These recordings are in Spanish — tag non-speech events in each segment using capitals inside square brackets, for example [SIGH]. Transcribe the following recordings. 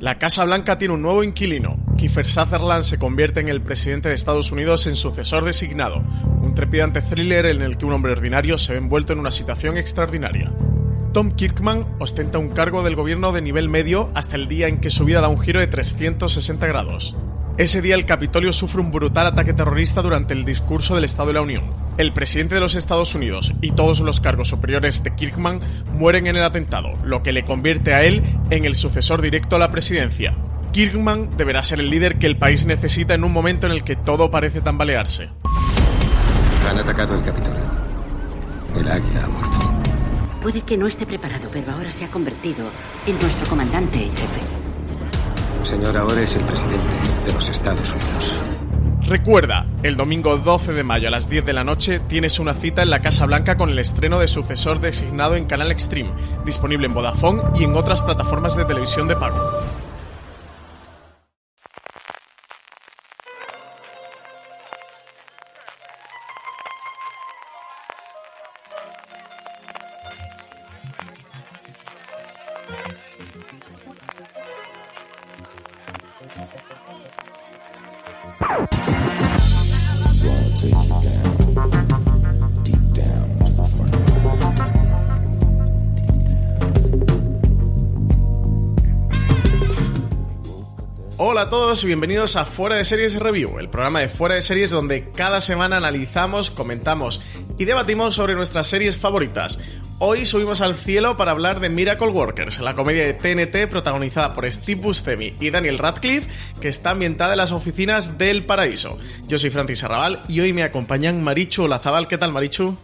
La Casa Blanca tiene un nuevo inquilino. Kiefer Sutherland se convierte en el presidente de Estados Unidos en sucesor designado, un trepidante thriller en el que un hombre ordinario se ve envuelto en una situación extraordinaria. Tom Kirkman ostenta un cargo del gobierno de nivel medio hasta el día en que su vida da un giro de 360 grados. Ese día el Capitolio sufre un brutal ataque terrorista durante el discurso del Estado de la Unión. El presidente de los Estados Unidos y todos los cargos superiores de Kirkman mueren en el atentado, lo que le convierte a él en el sucesor directo a la presidencia. Kirkman deberá ser el líder que el país necesita en un momento en el que todo parece tambalearse. Han atacado el Capitolio. El águila ha muerto. Puede que no esté preparado, pero ahora se ha convertido en nuestro comandante en jefe. Señor, ahora es el presidente de los Estados Unidos. Recuerda, el domingo 12 de mayo a las 10 de la noche tienes una cita en la Casa Blanca con el estreno de sucesor designado en Canal Extreme, disponible en Vodafone y en otras plataformas de televisión de pago. Hola a todos y bienvenidos a Fuera de Series Review, el programa de Fuera de Series donde cada semana analizamos, comentamos y debatimos sobre nuestras series favoritas. Hoy subimos al cielo para hablar de Miracle Workers, la comedia de TNT protagonizada por Steve Buscemi y Daniel Radcliffe, que está ambientada en las oficinas del paraíso. Yo soy Francis Arrabal y hoy me acompañan Marichu Lazabal. ¿Qué tal, Marichu?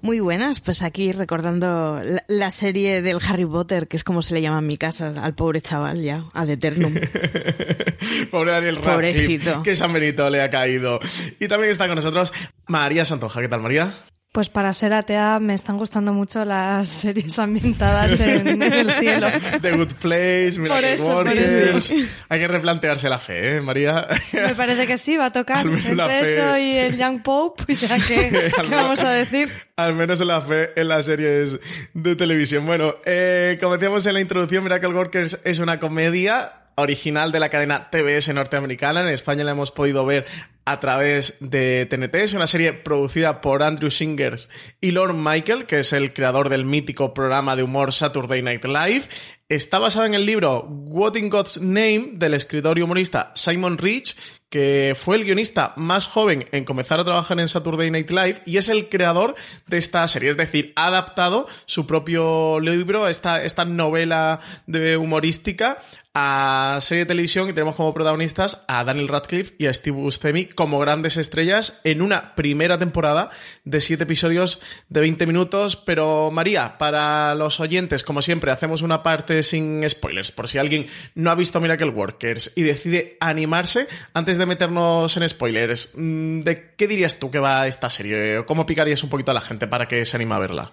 Muy buenas, pues aquí recordando la, la, serie del Harry Potter, que es como se le llama en mi casa al pobre chaval ya, ad eternum. [LAUGHS] Pobre Daniel Radcliffe, que San Benito le ha caído. Y también está con nosotros María Santoja. ¿Qué tal, María? Pues para ser atea me están gustando mucho las [LAUGHS] series ambientadas en, el cielo. The Good Place, Por eso, por Workers. eso. Hay que replantearse la fe, ¿eh, María? Me parece que sí, va a tocar. Entre fe. eso y el Young Pope, [LAUGHS] ya que, [LAUGHS] ¿qué vamos a decir? Al menos en la fe en las series de televisión. Bueno, eh, como decíamos en la introducción, Miracle Workers es una comedia original de la cadena TBS norteamericana. En España la hemos podido ver a través de TNT. Es una serie producida por Andrew Singers y Lord Michael, que es el creador del mítico programa de humor Saturday Night Live. Está basada en el libro What in God's Name del escritor y humorista Simon Rich, que fue el guionista más joven en comenzar a trabajar en Saturday Night Live y es el creador de esta serie. Es decir, ha adaptado su propio libro, esta, esta novela de humorística, a serie de televisión y tenemos como protagonistas a Daniel Radcliffe y a Steve Buscemi como grandes estrellas en una primera temporada de siete episodios de 20 minutos. Pero María, para los oyentes, como siempre, hacemos una parte sin spoilers, por si alguien no ha visto Miracle Workers y decide animarse, antes de meternos en spoilers, mm, ¿de qué dirías tú que va esta serie? ¿Cómo picarías un poquito a la gente para que se anime a verla?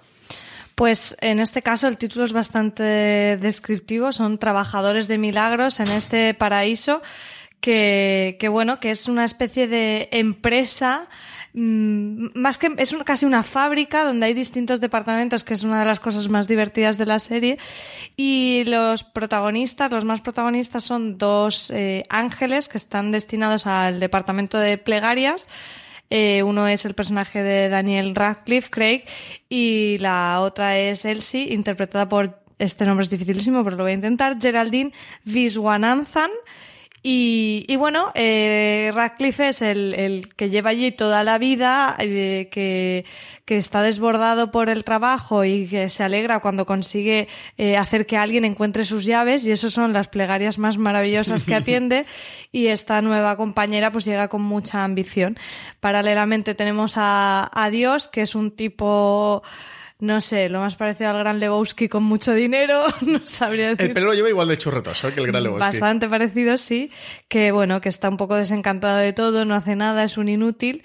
Pues en este caso el título es bastante descriptivo, son trabajadores de milagros en este paraíso que, que bueno, que es una especie de empresa mm, más que es casi una fábrica donde hay distintos departamentos, que es una de las cosas más divertidas de la serie. Y los protagonistas, los más protagonistas son dos eh, ángeles que están destinados al departamento de plegarias. Eh, uno es el personaje de Daniel Radcliffe, Craig, y la otra es Elsie, interpretada por, este nombre es dificilísimo, pero lo voy a intentar, Geraldine Viswanathan. Y, bueno, eh, Radcliffe es el, que lleva allí toda la vida, eh, que, está desbordado por el trabajo y que se alegra cuando consigue eh, hacer que alguien encuentre sus llaves y eso son las plegarias más maravillosas que atiende y esta nueva compañera pues llega con mucha ambición. Paralelamente tenemos a Dios, que es un tipo no sé, lo más parecido al Gran Lebowski con mucho dinero, [LAUGHS] no sabría decir. El pelo lo lleva igual de churretoso que el Gran Lebowski. Bastante parecido, sí, que bueno, que está un poco desencantado de todo, no hace nada, es un inútil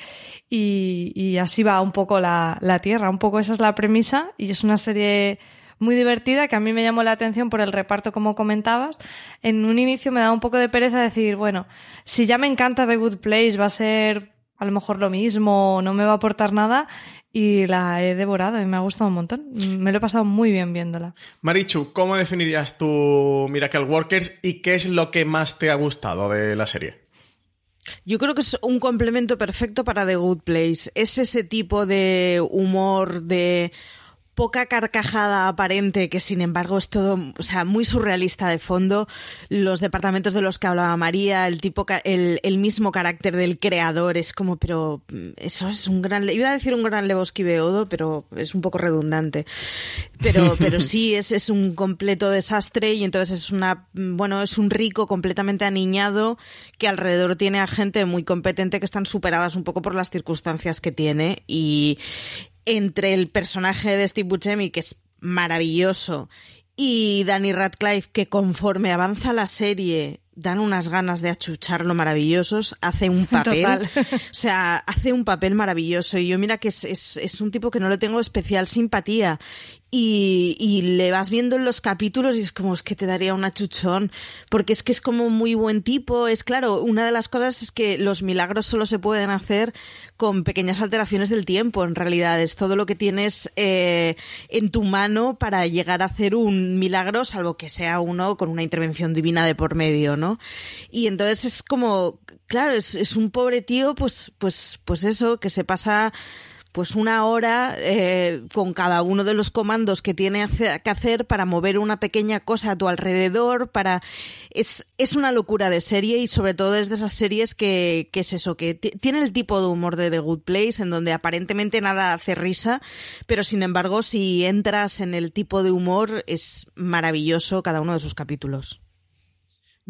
y, y así va un poco la, la Tierra, un poco esa es la premisa y es una serie muy divertida que a mí me llamó la atención por el reparto como comentabas. En un inicio me da un poco de pereza decir, bueno, si ya me encanta The Good Place va a ser a lo mejor lo mismo, no me va a aportar nada y la he devorado y me ha gustado un montón. Me lo he pasado muy bien viéndola. Marichu, ¿cómo definirías tu Miracle Workers y qué es lo que más te ha gustado de la serie? Yo creo que es un complemento perfecto para The Good Place. Es ese tipo de humor, de poca carcajada aparente, que sin embargo es todo, o sea, muy surrealista de fondo. Los departamentos de los que hablaba María, el tipo, el, el mismo carácter del creador, es como, pero mm, eso es un gran, iba a decir un gran Lebowski Beodo, pero es un poco redundante. Pero, [LAUGHS] pero sí, es, es un completo desastre y entonces es una, bueno, es un rico completamente aniñado que alrededor tiene a gente muy competente que están superadas un poco por las circunstancias que tiene y, entre el personaje de Steve Buscemi, que es maravilloso, y Danny Radcliffe, que conforme avanza la serie dan unas ganas de achucharlo maravillosos, hace un [LAUGHS] papel, o sea, hace un papel maravilloso. Y yo mira que es, es, es un tipo que no le tengo especial simpatía y, le vas viendo en los capítulos y es como es que te daría un achuchón, porque es que es como muy buen tipo. Es claro, una de las cosas es que los milagros solo se pueden hacer con pequeñas alteraciones del tiempo, en realidad. Es todo lo que tienes eh, en tu mano para llegar a hacer un milagro, salvo que sea uno con una intervención divina de por medio, ¿no? Y entonces es como, claro, es, es un pobre tío, pues, pues, pues eso, que se pasa pues una hora eh, con cada uno de los comandos que tiene que hacer para mover una pequeña cosa a tu alrededor, para es, es una locura de serie y sobre todo es de esas series que, que es eso, que tiene el tipo de humor de The Good Place en donde aparentemente nada hace risa, pero sin embargo si entras en el tipo de humor es maravilloso cada uno de sus capítulos.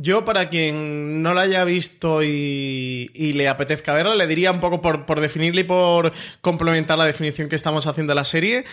Yo, para quien no la haya visto y, le apetezca verla, le diría un poco por, por definirle y por complementar la definición que estamos haciendo de la serie,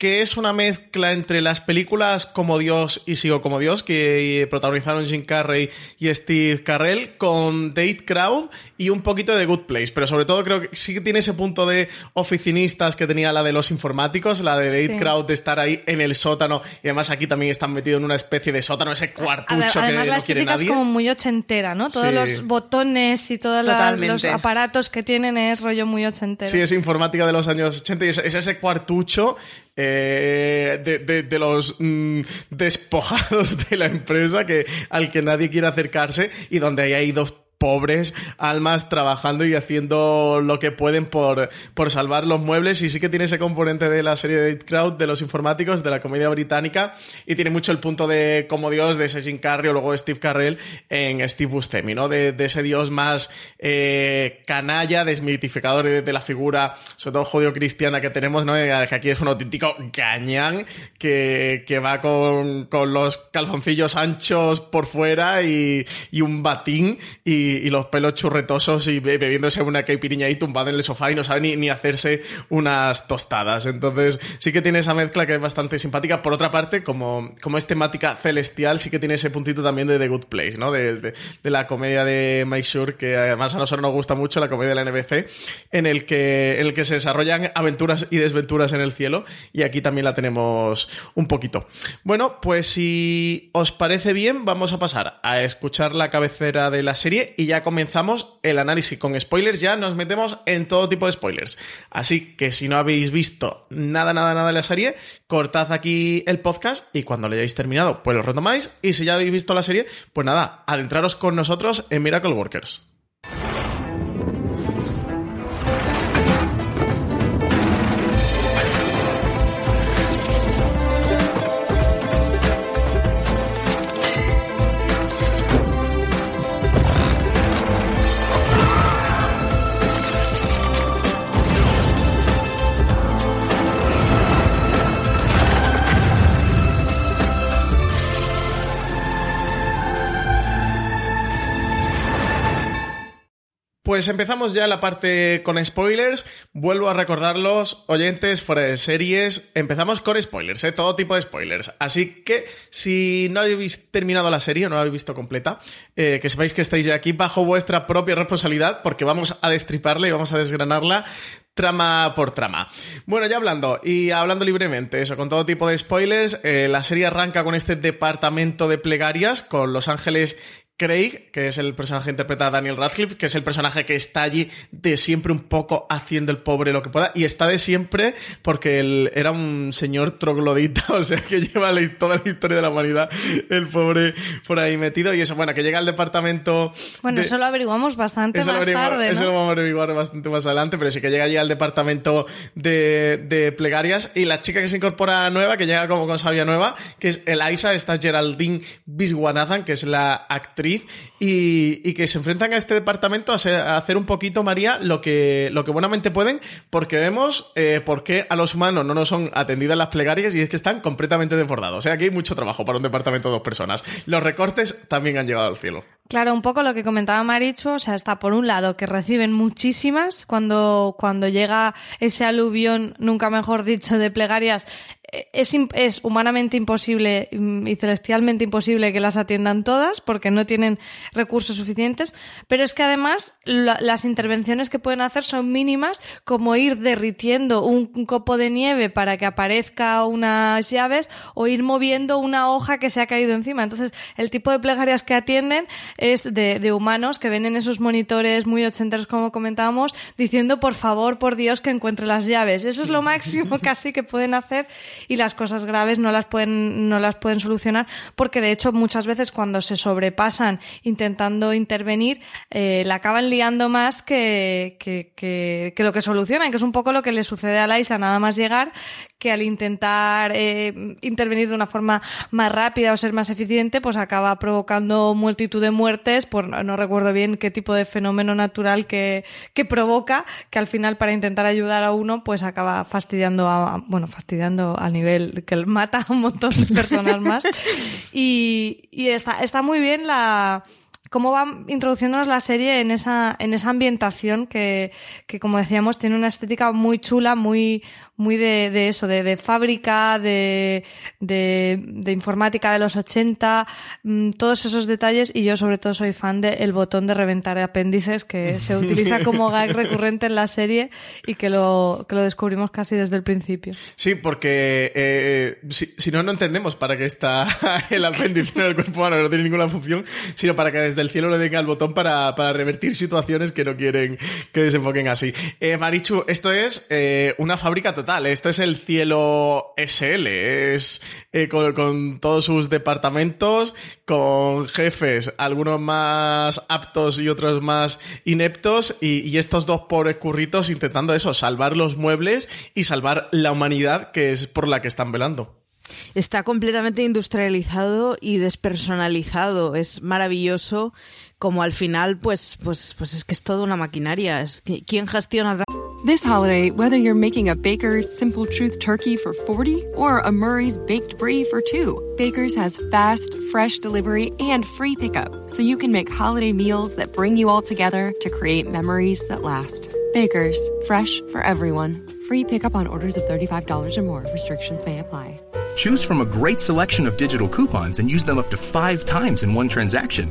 que es una mezcla entre las películas Como Dios y Sigo como Dios, que protagonizaron Jim Carrey y Steve Carrell, con Date Crowd y un poquito de Good Place. Pero sobre todo creo que sí que tiene ese punto de oficinistas que tenía la de los informáticos, la de Date Crowd de estar ahí en el sótano. Y además aquí también están metidos en una especie de sótano, ese cuartucho además, que la no quiere nadie. es como muy ochentera, ¿no? Todos Sí. los botones y todos los aparatos que tienen es rollo muy ochentero. Sí, es informática de los años 80 y es, es ese cuartucho eh, de, de- los mm, despojados de la empresa que, al que nadie quiere acercarse y donde hay ahí dos pobres almas trabajando y haciendo lo que pueden por, por salvar los muebles y sí que tiene ese componente de la serie de Crowd, de los informáticos, de la comedia británica y tiene mucho el punto de como Dios de ese Jim Carrey o luego Steve Carrell en Steve Buscemi, ¿no? De, de ese Dios más eh, canalla, desmitificador de, de la figura, sobre todo judío cristiana que tenemos, ¿no? Eh, Que aquí es un auténtico gañán que, que va con, con los calzoncillos anchos por fuera y, y un batín y, y los pelos churretosos y be- bebiéndose una caipiriña ahí tumbado en el sofá y no sabe ni, hacerse unas tostadas. Entonces sí que tiene esa mezcla que es bastante simpática. Por otra parte, como, como es temática celestial, sí que tiene ese puntito también de The Good Place, ¿no? De, de- de la comedia de Mike Shure, que además a nosotros nos gusta mucho, la comedia de la NBC, en el que, en el que se desarrollan aventuras y desventuras en el cielo. Y aquí también la tenemos un poquito. Bueno, pues si os parece bien, vamos a pasar a escuchar la cabecera de la serie y ya comenzamos el análisis con spoilers. Ya nos metemos en todo tipo de spoilers. Así que si no habéis visto nada, nada, nada de la serie, cortad aquí el podcast y cuando lo hayáis terminado, pues lo retomáis. Y si ya habéis visto la serie, pues nada, adentraros con nosotros en Miracle Workers. Pues empezamos ya la parte con spoilers. Vuelvo a recordarlos, oyentes, fuera de series. Empezamos con spoilers, ¿eh? todo tipo de spoilers. Así que si no habéis terminado la serie, no la habéis visto completa, eh, que sepáis que estáis ya aquí bajo vuestra propia responsabilidad, porque vamos a destriparla y vamos a desgranarla trama por trama. Bueno, ya hablando y hablando libremente, eso, con todo tipo de spoilers, eh, la serie arranca con este departamento de plegarias, con Los Ángeles Craig, que es el personaje interpretado a Daniel Radcliffe, que es el personaje que está allí de siempre un poco haciendo el pobre lo que pueda, y está de siempre porque él era un señor troglodita, [LAUGHS] o sea, que lleva toda la historia de la humanidad, el pobre por ahí metido, y eso, bueno, que llega al departamento... Bueno, eso lo averiguamos bastante más tarde, ¿no? Eso lo vamos a averiguar bastante más adelante, pero sí que llega allí al departamento de, plegarias, y la chica que se incorpora nueva, que llega como con sabia nueva, que es Eliza, esta Geraldine Biswanathan, que es la actriz y, que se enfrentan a este departamento a, hacer un poquito, María, lo que, lo que buenamente pueden, porque vemos eh, por qué a los humanos no nos son atendidas las plegarias y es que están completamente desbordados. O sea, aquí hay mucho trabajo para un departamento de dos personas. Los recortes también han llegado al cielo. Claro, un poco lo que comentaba Marichu, o sea, está por un lado que reciben muchísimas cuando, cuando llega ese aluvión, nunca mejor dicho, de plegarias, es, es, humanamente imposible mm, y celestialmente imposible que las atiendan todas porque no tienen recursos suficientes, pero es que además las intervenciones que pueden hacer son mínimas, como ir derritiendo un, copo de nieve para que aparezca unas llaves o ir moviendo una hoja que se ha caído encima. Entonces, el tipo de plegarias que atienden es de, de humanos que ven en esos monitores muy ochenteros, como comentábamos, diciendo, por favor, por Dios, que encuentre las llaves. Eso es lo máximo [LAUGHS] casi que pueden hacer y las cosas graves no las pueden, no las pueden solucionar porque de hecho muchas veces cuando se sobrepasan intentando intervenir eh, la acaban liando más que, que, que, lo que solucionan, que es un poco lo que le sucede a Laisa nada más llegar, que al intentar eh, intervenir de una forma más rápida o ser más eficiente, pues acaba provocando multitud de muertes, por no recuerdo bien qué tipo de fenómeno natural que, que provoca, que al final para intentar ayudar a uno, pues acaba fastidiando a, bueno, fastidiando nivel que mata a un montón de personas más. [LAUGHS] Y, y está, está muy bien la, cómo va introduciéndonos la serie en esa, en esa ambientación que, que, como decíamos, tiene una estética muy chula, muy, muy de, de eso, de, de fábrica, de, de, de, informática de los 80, mm, todos esos detalles y yo sobre todo soy fan del el botón de reventar apéndices que [LAUGHS] se utiliza como gag recurrente en la serie y que lo, que lo descubrimos casi desde el principio. Sí, porque eh, si, si, no, no entendemos para qué está [LAUGHS] el apéndice en el cuerpo humano, no tiene ninguna función, sino para que desde el cielo le den al botón para, para revertir situaciones que no quieren que desemboquen así. Eh, Marichu, esto es eh, una fábrica total este es el cielo SL, es eh, con, todos sus departamentos, con jefes, algunos más aptos y otros más ineptos, y, y estos dos pobres curritos intentando eso, salvar los muebles y salvar la humanidad que es por la que están velando. Está completamente industrializado y despersonalizado. Es maravilloso como al final, pues, pues, pues es que es toda una maquinaria. Es, ¿Quién gestiona? This holiday, whether you're making a Baker's Simple Truth turkey for 40 or a Murray's Baked Brie for 2, Baker's has fast, fresh delivery and free pickup, so you can make holiday meals that bring you all together to create memories that last. Baker's, fresh for everyone. Free pickup on orders of $35 or more. Restrictions may apply. Choose from a great selection of digital coupons and use them up to five times in one transaction.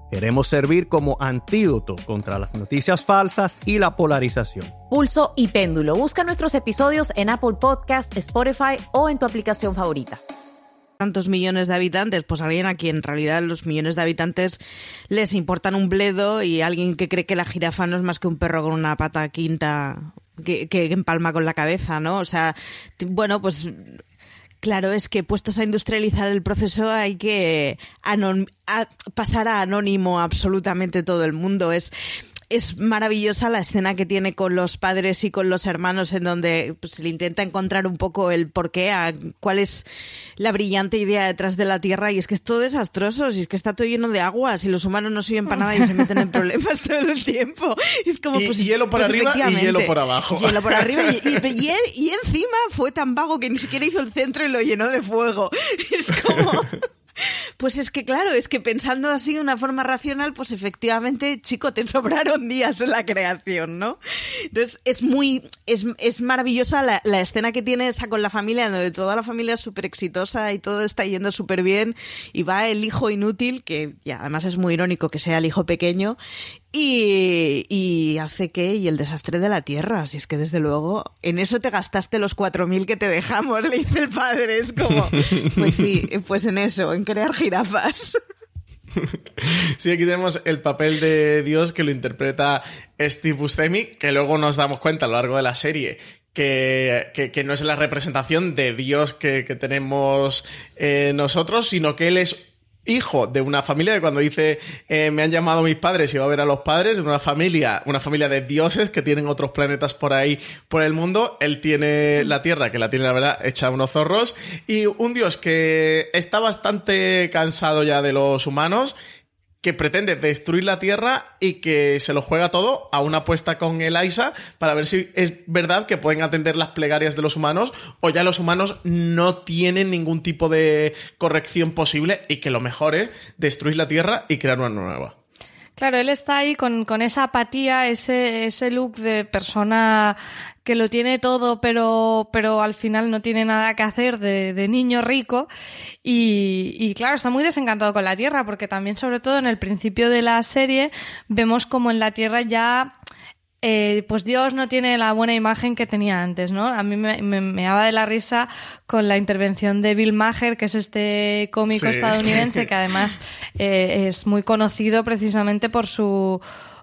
Queremos servir como antídoto contra las noticias falsas y la polarización. Pulso y Péndulo. Busca nuestros episodios en Apple Podcast, Spotify o en tu aplicación favorita tantos millones de habitantes, pues alguien a quien en realidad los millones de habitantes les importan un bledo y alguien que cree que la jirafa no es más que un perro con una pata quinta que, empalma con la cabeza, ¿no? O sea, bueno, pues Claro, es que puestos a industrializar el proceso hay que pasar a anónimo absolutamente todo el mundo. Es es maravillosa la escena que tiene con los padres y con los hermanos en donde pues, le intenta encontrar un poco el porqué, a cuál es la brillante idea detrás de la Tierra y es que es todo desastroso, si es que está todo lleno de agua, si los humanos no sirven para nada y se meten en [LAUGHS] problemas todo el tiempo. Es como Y pues hielo por pues, arriba y hielo por abajo. Hielo por arriba y, y encima fue tan vago que ni siquiera hizo el centro y lo llenó de fuego. [LAUGHS] Es como... [LAUGHS] Pues es que claro, es que pensando así de una forma racional, pues efectivamente, chico, te [LAUGHS] sobraron días en la creación, ¿no? Entonces es muy, es, es maravillosa la, escena que tiene esa con la familia, donde toda la familia es súper exitosa y todo está yendo súper bien y va el hijo inútil, que ya además es muy irónico que sea el hijo pequeño, y, hace que, y el desastre de la tierra, si es que desde luego, en eso te gastaste los 4.000 que te dejamos, [LAUGHS] le dice el padre, es como, pues sí, pues en eso, en crear jirafas. Sí, aquí tenemos el papel de Dios que lo interpreta Steve Buscemi, que luego nos damos cuenta a lo largo de la serie que, que- no es la representación de Dios que, que tenemos eh, nosotros, sino que él es hijo de una familia de cuando dice eh, me han llamado mis padres y va a ver a los padres de una familia una familia de dioses que tienen otros planetas por ahí por el mundo él tiene la tierra que la tiene la verdad hecha unos zorros y un dios que está bastante cansado ya de los humanos que pretende destruir la Tierra y que se lo juega todo a una apuesta con Eliza para ver si es verdad que pueden atender las plegarias de los humanos o ya los humanos no tienen ningún tipo de corrección posible y que lo mejor es destruir la Tierra y crear una nueva. Claro, él está ahí con, con esa apatía, ese, ese look de persona que lo tiene todo, pero, pero al final no tiene nada que hacer de, de niño rico. Y, y claro, está muy desencantado con la Tierra, porque también, sobre todo en el principio de la serie, vemos como en la Tierra ya eh, pues Dios no tiene la buena imagen que tenía antes, ¿no? A mí me, me, me daba de la risa con la intervención de Bill Maher, que es este cómico Sí. estadounidense que además [LAUGHS] eh, es muy conocido precisamente por su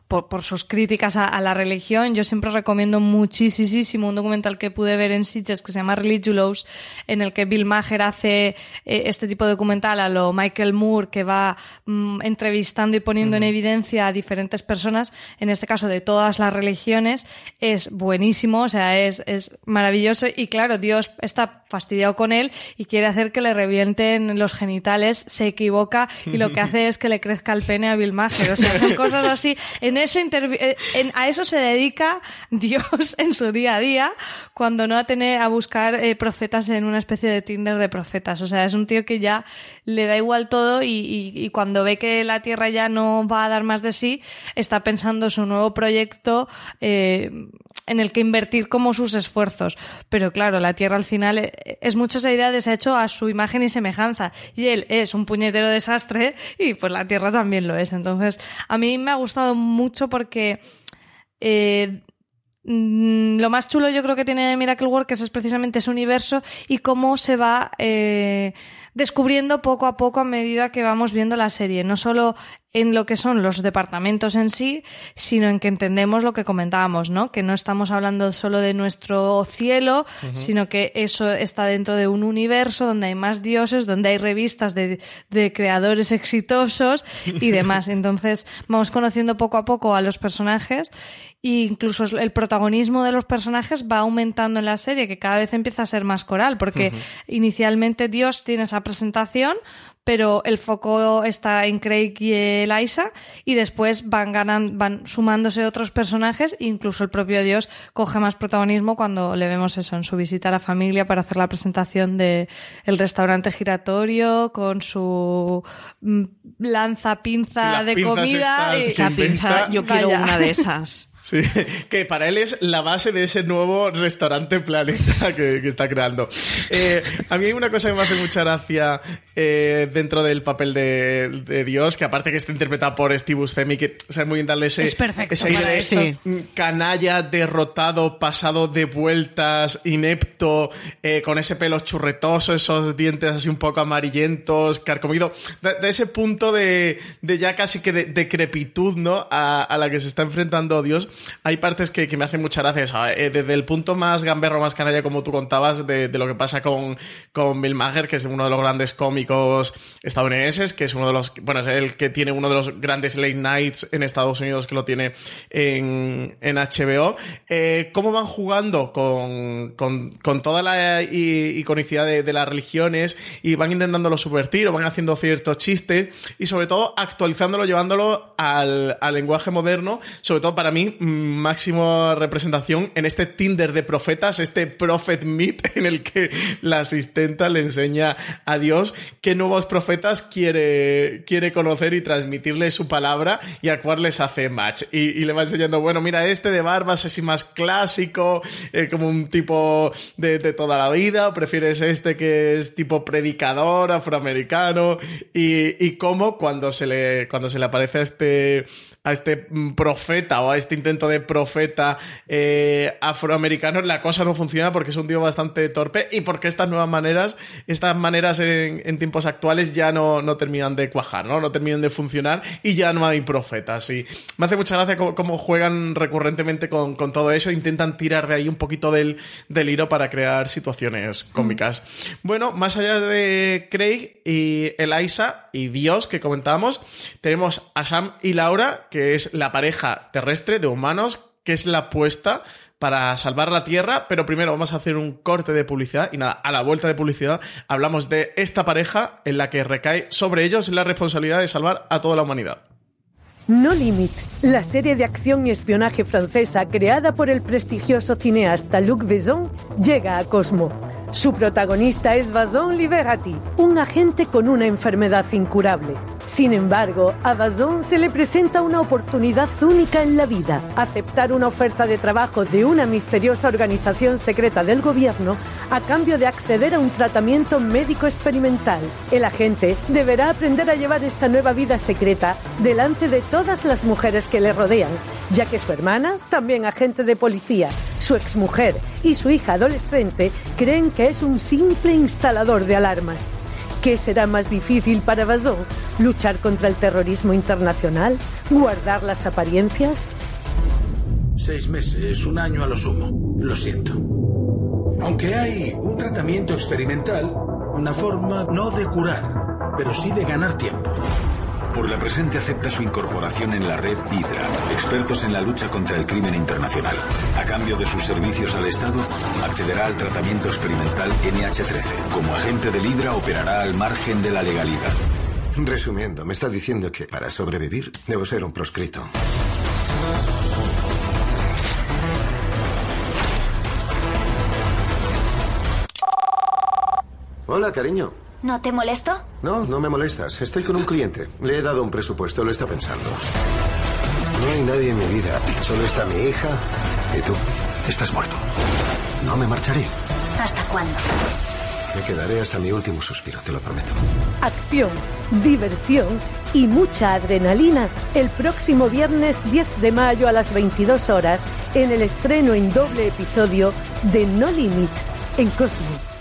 por, por sus críticas a, a la religión. Yo siempre recomiendo muchísimo un documental que pude ver en Sitges que se llama Religious, en el que Bill Maher hace eh, este tipo de documental a lo Michael Moore, que va mm, entrevistando y poniendo en evidencia a diferentes personas, en este caso de todas las religiones. Es buenísimo, o sea, es, es maravilloso. Y claro, Dios está fastidiado con él y quiere hacer que le revienten los genitales, se equivoca y lo que [LAUGHS] hace es que le crezca el pene a Bill Maher. O sea, son cosas así. En eso eh, en- a eso se dedica Dios en su día a día cuando no a tener a buscar eh, profetas en una especie de Tinder de profetas. O sea, es un tío que ya le da igual todo y, y- y cuando ve que la Tierra ya no va a dar más de sí, está pensando su nuevo proyecto eh, en el que invertir como sus esfuerzos. Pero claro, la Tierra al final eh, es mucho esa idea de se ha hecho a su imagen y semejanza. Y él es un puñetero desastre y pues la Tierra también lo es. Entonces, a mí me ha gustado mucho porque eh, mm, lo más chulo yo creo que tiene Miracle Workers es precisamente ese universo y cómo se va eh, descubriendo poco a poco a medida que vamos viendo la serie. No solo en lo que son los departamentos en sí, sino en que entendemos lo que comentábamos, ¿no? Que no estamos hablando solo de nuestro cielo, sino que eso está dentro de un universo donde hay más dioses, donde hay revistas de, de creadores exitosos y [LAUGHS] demás. Entonces vamos conociendo poco a poco a los personajes e incluso el protagonismo de los personajes va aumentando en la serie, que cada vez empieza a ser más coral, porque inicialmente Dios tiene esa presentación, pero el foco está en Craig y Eliza y después van ganan, van sumándose otros personajes e incluso el propio Dios coge más protagonismo cuando le vemos eso en su visita a la familia para hacer la presentación de el restaurante giratorio con su mm, lanza pinza de comida estas y- Esa pinza, yo quiero Vaya. una de esas. Sí, [LAUGHS] que para él es la base de ese nuevo restaurante planeta [LAUGHS] que, que está creando. Eh, a mí hay una cosa que me hace mucha gracia eh, dentro del papel de, de Dios, que aparte que está interpretado por Steve Buscemi, que sabe muy bien darle ese, Es perfecto ese aire para de esto. Sí. mm, canalla, derrotado, pasado de vueltas, inepto, eh, con ese pelo churretoso, esos dientes así un poco amarillentos, carcomido, de, de ese punto de, de ya casi que de decrepitud, ¿no? A, a la que se está enfrentando Dios. Hay partes que, me hacen mucha gracia. Eh, desde el punto más gamberro, más canalla, como tú contabas, de, lo que pasa con, con Bill Maher, que es uno de los grandes cómicos estadounidenses, que es uno de los, bueno, es el que tiene uno de los grandes late nights en Estados Unidos, que lo tiene en, en HBO. Eh, ¿Cómo van jugando con, con, toda la iconicidad de, de, las religiones y van intentándolo subvertir o van haciendo ciertos chistes y sobre todo actualizándolo, llevándolo al, al lenguaje moderno, sobre todo para mí, máxima representación en este Tinder de profetas, este Prophet Meet en el que la asistenta le enseña a Dios qué nuevos profetas quiere, quiere conocer y transmitirle su palabra y a cuál les hace match. Y, le va enseñando, bueno, mira, este de barbas es más clásico, eh, como un tipo de, de, toda la vida, prefieres este que es tipo predicador afroamericano y, y cómo cuando se le, cuando se le aparece a este a este mm, profeta o a este intento de profeta eh, afroamericano, la cosa no funciona porque es un tío bastante torpe y porque estas nuevas maneras, estas maneras en, tiempos actuales ya no, no, terminan de cuajar, ¿no? No terminan de funcionar y ya no hay profetas. Y me hace mucha gracia cómo, juegan recurrentemente con, todo eso, intentan tirar de ahí un poquito del, del hilo para crear situaciones cómicas. Bueno, más allá de Craig y Eliza y Dios que comentábamos, tenemos a Sam y Laura, que que es la pareja terrestre de humanos, que es la apuesta para salvar la Tierra, pero primero vamos a hacer un corte de publicidad y nada, a la vuelta de publicidad hablamos de esta pareja en la que recae sobre ellos la responsabilidad de salvar a toda la humanidad. No Limit, la serie de acción y espionaje francesa creada por el prestigioso cineasta Luc Besson, llega a Cosmo. Su protagonista es Vazon Liberati, un agente con una enfermedad incurable. Sin embargo, a Vazon se le presenta una oportunidad única en la vida, aceptar una oferta de trabajo de una misteriosa organización secreta del gobierno a cambio de acceder a un tratamiento médico experimental. El agente deberá aprender a llevar esta nueva vida secreta delante de todas las mujeres que le rodean, ya que su hermana, también agente de policía, su exmujer y su hija adolescente creen que es un simple instalador de alarmas. ¿Qué será más difícil para Bazón? ¿Luchar contra el terrorismo internacional? ¿Guardar las apariencias? Seis meses, un año a lo sumo. Lo siento. Aunque hay un tratamiento experimental, una forma no de curar, pero sí de ganar tiempo. Por la presente acepta su incorporación en la red Hydra, expertos en la lucha contra el crimen internacional. A cambio de sus servicios al Estado, accederá al tratamiento experimental NH13. Como agente del Hydra operará al margen de la legalidad. Resumiendo, me está diciendo que para sobrevivir debo ser un proscrito. Hola, cariño. ¿No te molesto? No, no me molestas. Estoy con un cliente. Le he dado un presupuesto, lo está pensando. No hay nadie en mi vida. Solo está mi hija y tú. Estás muerto. No me marcharé. ¿Hasta cuándo? Me quedaré hasta mi último suspiro, te lo prometo. Acción, diversión y mucha adrenalina el próximo viernes 10 de mayo a las 22 horas en el estreno en doble episodio de No Limit en Cosmo.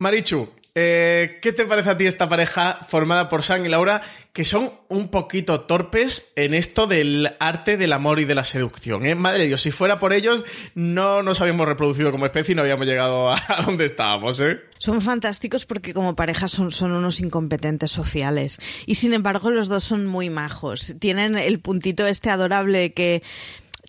Marichu, eh, ¿qué te parece a ti esta pareja formada por Sam y Laura que son un poquito torpes en esto del arte del amor y de la seducción? ¿eh? Madre de Dios, si fuera por ellos no nos habíamos reproducido como especie y no habíamos llegado a [LAUGHS] donde estábamos. ¿eh? Son fantásticos porque como pareja son, son unos incompetentes sociales y sin embargo los dos son muy majos. Tienen el puntito este adorable que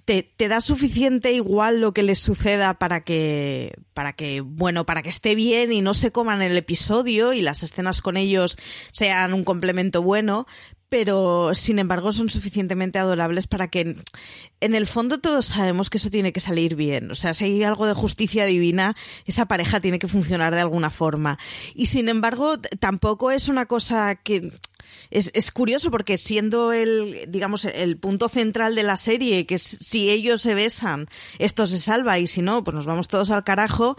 te, da suficiente igual lo que les suceda para que, para que, bueno, para que esté bien y no se coman el episodio y las escenas con ellos sean un complemento bueno, pero sin embargo son suficientemente adorables para que en el fondo todos sabemos que eso tiene que salir bien. O sea, si hay algo de justicia divina, esa pareja tiene que funcionar de alguna forma. Y sin embargo, tampoco es una cosa que es, es, curioso porque siendo el, digamos, el punto central de la serie, que si ellos se besan, esto se salva y si no, pues nos vamos todos al carajo,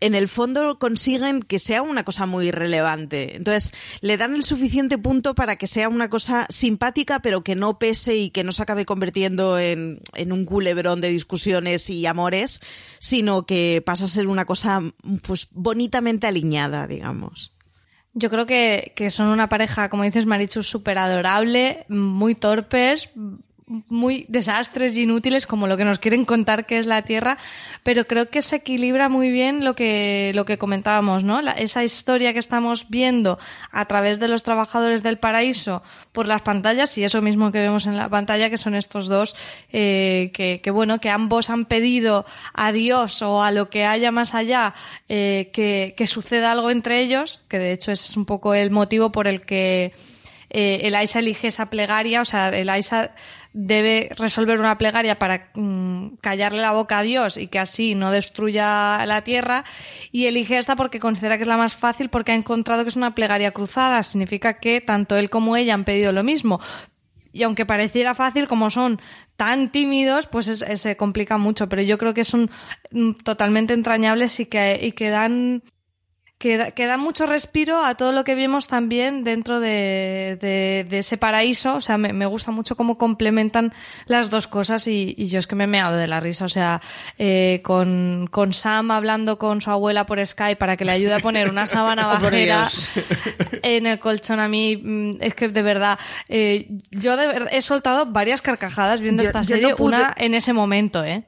en el fondo consiguen que sea una cosa muy relevante. Entonces, le dan el suficiente punto para que sea una cosa simpática, pero que no pese y que no se acabe convirtiendo en, en un culebrón de discusiones y amores, sino que pasa a ser una cosa pues bonitamente alineada, digamos. Yo creo que, que son una pareja, como dices, Marichu, súper adorable, muy torpes, muy desastres y inútiles como lo que nos quieren contar que es la Tierra, pero creo que se equilibra muy bien lo que, lo que comentábamos, ¿no? La- esa historia que estamos viendo a través de los trabajadores del paraíso por las pantallas y eso mismo que vemos en la pantalla, que son estos dos, eh, que, que bueno, que ambos han pedido a Dios o a lo que haya más allá eh, que, que suceda algo entre ellos, que de hecho es un poco el motivo por el que eh, Eliza elige esa plegaria, o sea, Eliza debe resolver una plegaria para mm, callarle la boca a Dios y que así no destruya la tierra y elige esta porque considera que es la más fácil porque ha encontrado que es una plegaria cruzada, significa que tanto él como ella han pedido lo mismo. Y aunque pareciera fácil, como son tan tímidos, pues es- es- se complica mucho. Pero yo creo que son mm, totalmente entrañables y que, y que dan que da, que da mucho respiro a todo lo que vimos también dentro de, de- de ese paraíso. O sea, me, me gusta mucho cómo complementan las dos cosas y, y yo es que me he meado de la risa. O sea, eh, con, con Sam hablando con su abuela por Skype para que le ayude a poner una sábana [LAUGHS] Oh, bajera [LAUGHS] en el colchón a mí mm, es que de verdad eh, yo de verdad he soltado varias carcajadas viendo Yo- esta yo serie no pude- una en ese momento eh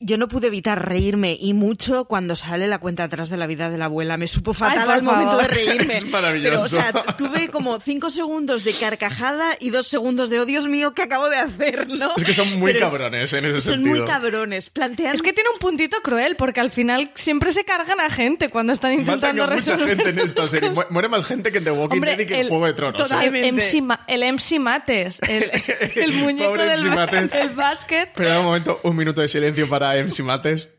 Yo no pude evitar reírme y mucho cuando sale la cuenta atrás de la vida de la abuela. Me supo fatal al momento favor. de reírme. [LAUGHS] Es maravilloso. Pero, o sea, tuve como cinco segundos de carcajada y dos segundos de, oh Dios mío, ¿qué acabo de hacer? ¿no? Es que son muy Pero es- cabrones en ese Son sentido. muy cabrones. Plantean es que tiene un puntito cruel porque al final siempre se cargan a gente cuando están Matan intentando a mucha gente en esta serie. Muere más gente que en The Walking Hombre, Dead y que en el- Juego de Tronos. ¿eh? totalmente. el MC, el MC Mates [LAUGHS] el, el muñeco Pobre del, MC Mates. del básquet Pero un momento, un minuto de silencio para MC Mates.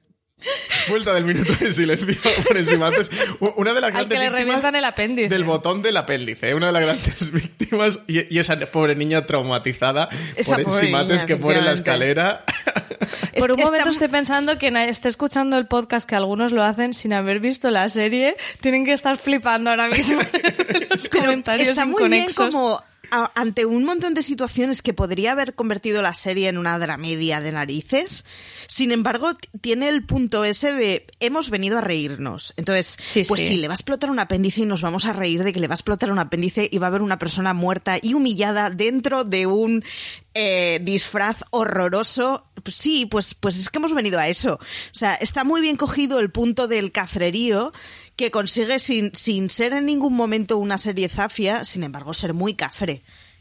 Vuelta del minuto de silencio por MC Mates. U- Una de las al grandes que le víctimas el apéndice del botón del apéndice. Una de las grandes [LAUGHS] víctimas y, y esa pobre niña traumatizada Esa por pobre MC Mates niña, que muere en la escalera. Por un momento está- estoy pensando que esté escuchando el podcast que algunos lo hacen sin haber visto la serie. Tienen que estar flipando ahora mismo en [LAUGHS] los Pero comentarios está muy bien como a- ante un montón de situaciones que podría haber convertido la serie en una dramedia de narices. Sin embargo, tiene el punto ese de hemos venido a reírnos. Entonces, Sí, pues sí. sí, le va a explotar un apéndice y nos vamos a reír de que le va a explotar un apéndice y va a haber una persona muerta y humillada dentro de un eh, disfraz horroroso. Pues sí, pues, pues es que hemos venido a eso. O sea, está muy bien cogido el punto del cafrerío que consigue sin, sin ser en ningún momento una serie zafia, sin embargo, ser muy cafre.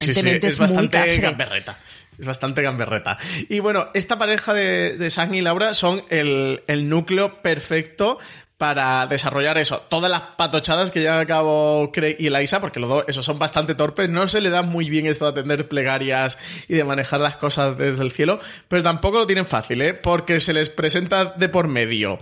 Sí, sí, es, bastante gamberreta. Es bastante gamberreta. Y bueno, esta pareja de, de Sam y Laura son el, el núcleo perfecto para desarrollar eso. Todas las patochadas que llevan a cabo Craig y Eliza, porque los dos, esos son bastante torpes, no se le da muy bien esto de atender plegarias y de manejar las cosas desde el cielo, pero tampoco lo tienen fácil, ¿eh? Porque se les presenta de por medio.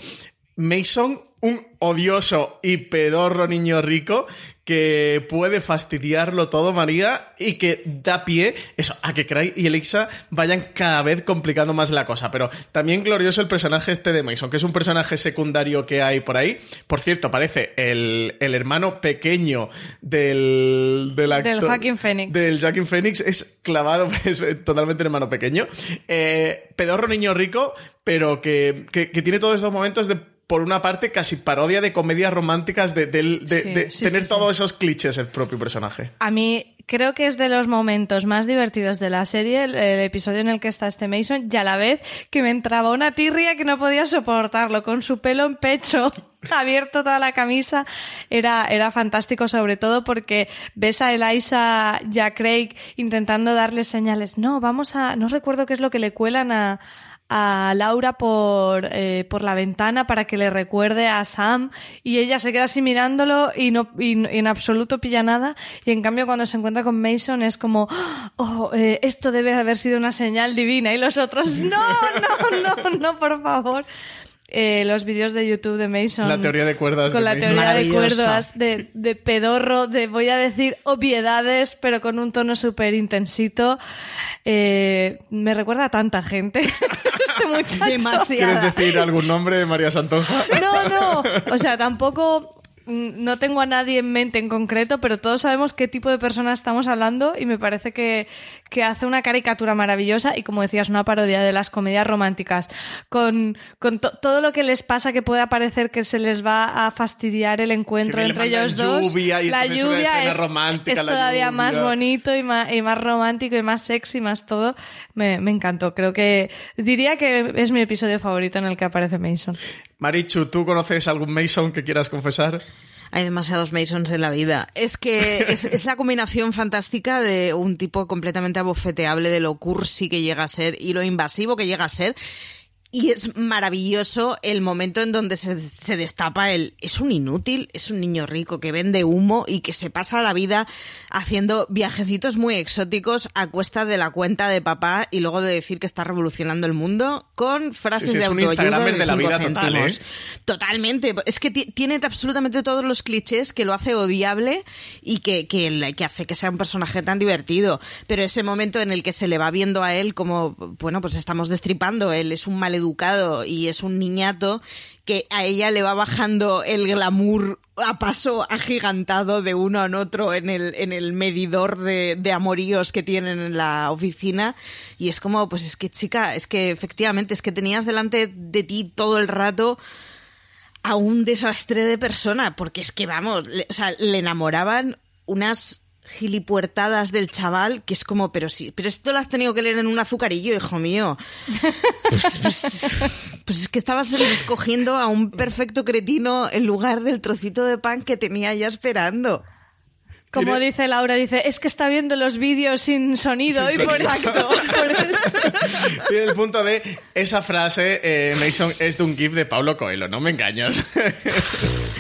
Mason, un odioso y pedorro niño rico que puede fastidiarlo todo, María, y que da pie eso, a que Craig y Elixa vayan cada vez complicando más la cosa. Pero también glorioso el personaje este de Mason, que es un personaje secundario que hay por ahí. Por cierto, parece el, el hermano pequeño del, del actor. Del Joaquin Phoenix. Del Joaquin Phoenix es clavado, [LAUGHS] es totalmente hermano pequeño. Eh, pedorro niño rico, pero que, que, que tiene todos estos momentos de por una parte, casi parodia de comedias románticas de, de- Sí, de sí, tener sí, todos esos clichés el propio personaje. A mí creo que es de los momentos más divertidos de la serie, el, el episodio en el que está este Mason, y a la vez que me entraba una tirria que no podía soportarlo, con su pelo en pecho. [LAUGHS] abierto toda la camisa, era, era fantástico, sobre todo porque ves a Eliza y a Craig intentando darle señales. No, vamos a, no recuerdo qué es lo que le cuelan a, a Laura por, eh, por la ventana para que le recuerde a Sam y ella se queda así mirándolo y no y, en absoluto pilla nada. Y en cambio cuando se encuentra con Mason es como oh eh, esto debe haber sido una señal divina y los otros no no no no por favor eh, los vídeos de YouTube de Mason. La teoría de cuerdas. Con de la Mason. teoría de cuerdas, de, de pedorro, de voy a decir obviedades, pero con un tono súper intensito. Eh, me recuerda a tanta gente. [LAUGHS] este muchacho. ¿Quieres decir algún nombre, María Santonja? No, no. O sea, tampoco no tengo a nadie en mente en concreto, pero todos sabemos qué tipo de persona estamos hablando y me parece que, que hace una caricatura maravillosa y, como decías, una parodia de las comedias románticas. Con, con to- todo lo que les pasa que pueda parecer que se les va a fastidiar el encuentro entre ellos dos. lluvia y la lluvia es, romántica, es la todavía más bonito y más, y más romántico y más sexy, más todo. Me, me encantó. Creo que diría que es mi episodio favorito en el que aparece Mason. Marichu, ¿tú conoces algún Mason que quieras confesar? Hay demasiados Masons en la vida. Es que [LAUGHS] es, es la combinación fantástica de un tipo completamente abofeteable de lo cursi que llega a ser y lo invasivo que llega a ser. Y es maravilloso el momento en donde se, se destapa el... Es un inútil, es un niño rico que vende humo y que se pasa la vida haciendo viajecitos muy exóticos a cuesta de la cuenta de papá y luego de decir que está revolucionando el mundo con frases Sí, sí, de autoayuda Instagramer de la vida total. ¿eh? Totalmente. Es que ti- tiene absolutamente todos los clichés que lo hace odiable y que, que, que hace que sea un personaje tan divertido. Pero ese momento en el que se le va viendo a él como, bueno, pues estamos destripando, él es un maleducado y es un niñato que a ella le va bajando el glamour a paso agigantado de uno en otro en el, en el medidor de, amoríos que tienen en la oficina. Y es como, pues es que chica, es que efectivamente, es que tenías delante de ti todo el rato a un desastre de persona, porque es que vamos, o sea, le enamoraban unas gilipuertadas del chaval que es como, pero sí, pero esto lo has tenido que leer en un azucarillo, hijo mío. Pues, pues- pues es que estabas escogiendo a un perfecto cretino en lugar del trocito de pan que tenía ya esperando. Como dice Laura, dice, es que está viendo los vídeos sin sonido Sí, y por exacto. eso- por eso- [LAUGHS] Tiene el punto de esa frase, eh, Mason, es de un gif de Pablo Coelho, no me engañas. [LAUGHS]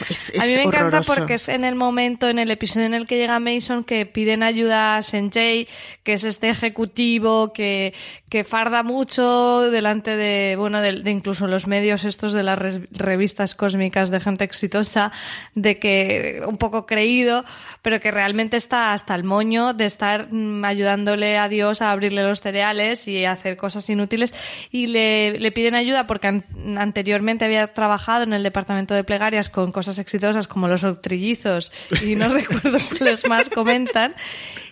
Es, A mí me encanta porque es en el momento, en el episodio en el que llega Mason, que piden ayuda a Senjay, que es este ejecutivo que, que farda mucho delante de, bueno, de, de incluso los medios estos de las revistas cósmicas de gente exitosa, de que un poco creído, pero que realmente está hasta el moño de estar mm, ayudándole a Dios a abrirle los cereales y a hacer cosas inútiles. Y le, le piden ayuda porque an- anteriormente había trabajado en el departamento de plegarias con cosas exitosas como los trillizos y no [LAUGHS] recuerdo cuáles más comentan.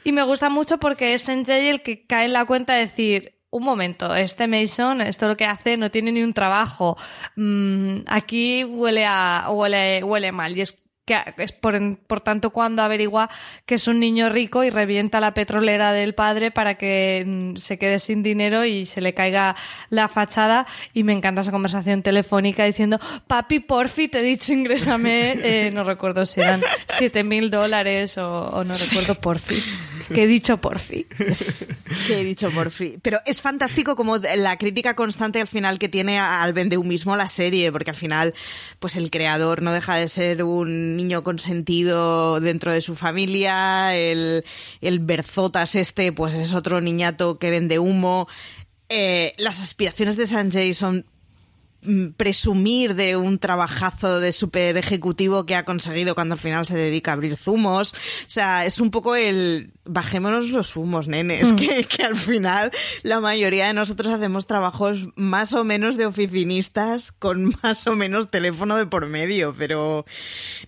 Y me gusta mucho porque es Senjay el que cae en la cuenta de decir un momento, este Mason, esto lo que hace no tiene ni un trabajo. Mm, aquí huele a huele huele mal y es que es por, por tanto cuando averigua que es un niño rico y revienta la petrolera del padre para que mm, se quede sin dinero y se le caiga la fachada. Y me encanta esa conversación telefónica diciendo papi porfi te he dicho ingrésame [LAUGHS] eh, no recuerdo si eran siete mil dólares o, o no recuerdo porfi que he dicho porfi Es- [LAUGHS] que he dicho por fin. Pero es fantástico como la crítica constante al final que tiene al vendeumismo la serie, porque al final, pues el creador no deja de ser un niño consentido dentro de su familia, el, el Berzotas este, pues es otro niñato que vende humo. Eh, las aspiraciones de Sanjay son presumir de un trabajazo de super ejecutivo que ha conseguido cuando al final se dedica a abrir zumos. O sea, es un poco el bajémonos los humos, nenes, Mm. que, que al final la mayoría de nosotros hacemos trabajos más o menos de oficinistas con [LAUGHS] más o menos teléfono de por medio, pero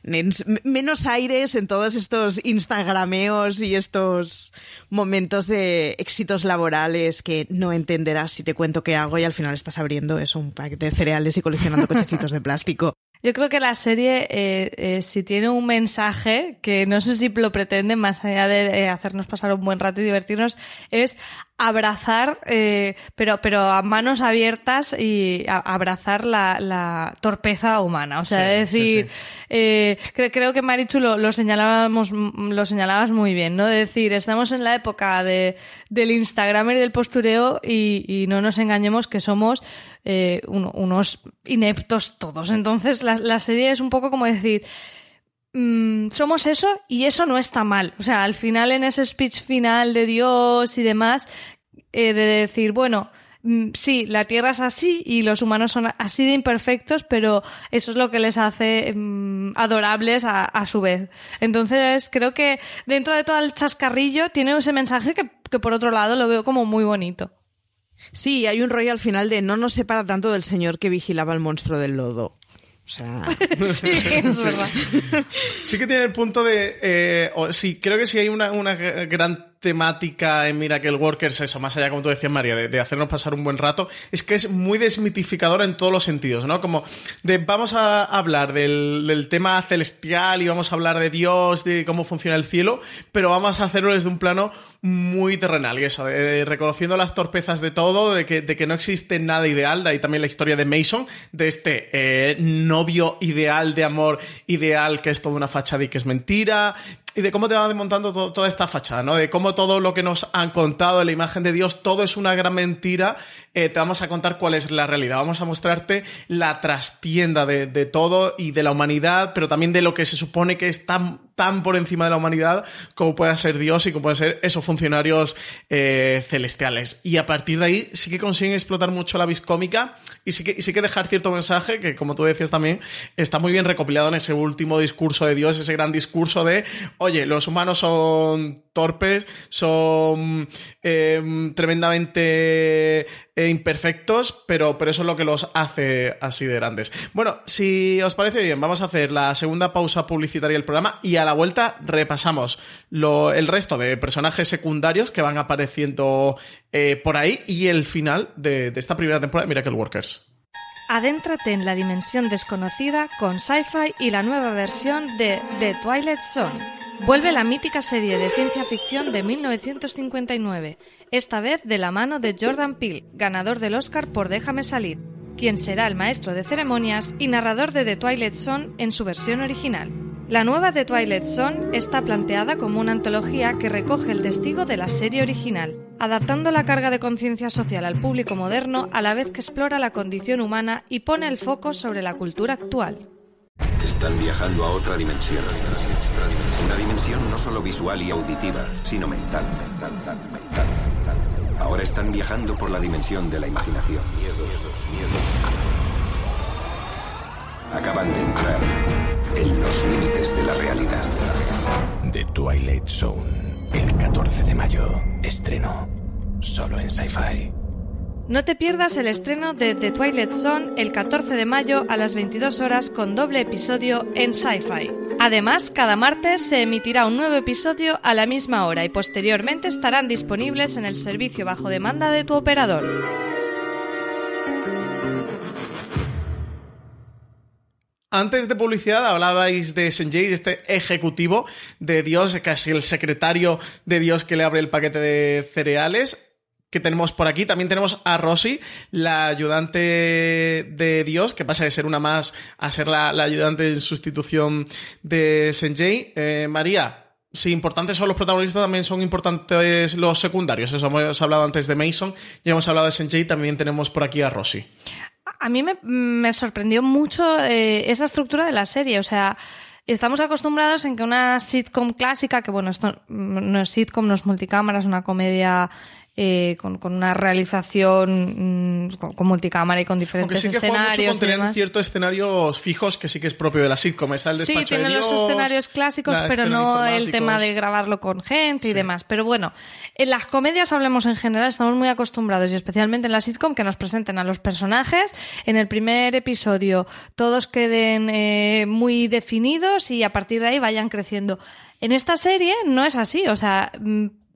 nens, menos aires en todos estos instagrameos y estos momentos de éxitos laborales que no entenderás si te cuento qué hago y al final estás abriendo eso, un paquete de cereales y coleccionando cochecitos de plástico. Yo creo que la serie, eh, eh, si tiene un mensaje, que no sé si lo pretende, más allá de eh, hacernos pasar un buen rato y divertirnos, es abrazar, eh, pero, pero a manos abiertas y a- abrazar la, la torpeza humana. O sea, Sí, es decir, sí, sí. eh, cre- creo que Marichu lo, lo señalábamos, lo señalabas muy bien, ¿no? De decir, estamos en la época de, del Instagramer y del postureo y, y no nos engañemos que somos eh, un- unos ineptos todos. Entonces, la, la serie es un poco como decir, mm, somos eso y eso no está mal. O sea, al final en ese speech final de Dios y demás, eh, de decir, bueno, mm, sí, la Tierra es así y los humanos son así de imperfectos, pero eso es lo que les hace mm, adorables a, a su vez. Entonces, creo que dentro de todo el chascarrillo tiene ese mensaje que, que por otro lado lo veo como muy bonito. Sí, hay un rollo al final de no nos separa tanto del señor que vigilaba el monstruo del lodo. O sea, [LAUGHS] sí, es [LAUGHS] verdad. Sí que tiene el punto de... eh, o- sí, creo que sí hay una, una gran temática en Miracle Workers, eso, más allá, como tú decías, María, de, hacernos pasar un buen rato, es que es muy desmitificadora en todos los sentidos, ¿no? Como de vamos a hablar del, del tema celestial y vamos a hablar de Dios, de cómo funciona el cielo, pero vamos a hacerlo desde un plano muy terrenal, y eso, eh, reconociendo las torpezas de todo, de que, de que no existe nada ideal, de ahí también la historia de Mason, de este eh, novio ideal de amor ideal que es toda una fachada y que es mentira, y de cómo te va desmontando to- toda esta fachada, ¿no? De cómo todo lo que nos han contado la imagen de Dios, todo es una gran mentira. Eh, te vamos a contar cuál es la realidad. Vamos a mostrarte la trastienda de, de todo y de la humanidad, pero también de lo que se supone que es tan, tan por encima de la humanidad como pueda ser Dios y como pueden ser esos funcionarios eh, celestiales. Y a partir de ahí sí que consiguen explotar mucho la vis cómica y sí, que, y sí que dejar cierto mensaje que, como tú decías también, está muy bien recopilado en ese último discurso de Dios, ese gran discurso de, oye, los humanos son torpes, son eh, tremendamente eh, imperfectos, pero, pero eso es lo que los hace así de grandes. Bueno, si os parece bien, vamos a hacer la segunda pausa publicitaria del programa y a la vuelta repasamos lo- el resto de personajes secundarios que van apareciendo eh, por ahí y el final de, de esta primera temporada de Miracle Workers. Adéntrate en la dimensión desconocida con Sci-Fi y la nueva versión de The Twilight Zone. Vuelve la mítica serie de ciencia ficción de 1959, esta vez de la mano de Jordan Peele, ganador del Oscar por Déjame salir, quien será el maestro de ceremonias y narrador de The Twilight Zone en su versión original. La nueva The Twilight Zone está planteada como una antología que recoge el testigo de la serie original, adaptando la carga de conciencia social al público moderno a la vez que explora la condición humana y pone el foco sobre la cultura actual. Están viajando a otra dimensión. Una dimensión no solo visual y auditiva, sino mental, mental, mental, mental, mental. Ahora están viajando por la dimensión de la imaginación. Acaban de entrar en los límites de la realidad. The Twilight Zone, el 14 de mayo, estreno solo en Sci-Fi. No te pierdas el estreno de The Twilight Zone el 14 de mayo a las 22 horas con doble episodio en Sci-Fi. Además, cada martes se emitirá un nuevo episodio a la misma hora y posteriormente estarán disponibles en el servicio bajo demanda de tu operador. Antes de publicidad hablabais de Senjay, de este ejecutivo de Dios, casi el secretario de Dios que le abre el paquete de cereales que tenemos por aquí. También tenemos a Rosy, la ayudante de Dios, que pasa de ser una más a ser la, la ayudante en sustitución de Senjay. Eh, María, si importantes son los protagonistas, también son importantes los secundarios. Eso hemos hablado antes de Mason, ya hemos hablado de Senjay, también tenemos por aquí a Rosy. A mí me, me sorprendió mucho eh, esa estructura de la serie. O sea, estamos acostumbrados en que una sitcom clásica, que bueno, esto no es sitcom, no es multicámara, es una comedia eh, con, con, una realización mm, con, con, multicámara y con diferentes sí que escenarios. Mucho con tener ciertos escenarios fijos que sí que es propio de la sitcom. Está el sí, tiene de Dios, los escenarios clásicos, pero no el tema de grabarlo con gente Sí. y demás. Pero bueno, en las comedias, hablemos en general, estamos muy acostumbrados, y especialmente en la sitcom, que nos presenten a los personajes en el primer episodio, todos queden eh, muy definidos y a partir de ahí vayan creciendo. En esta serie no es así, o sea.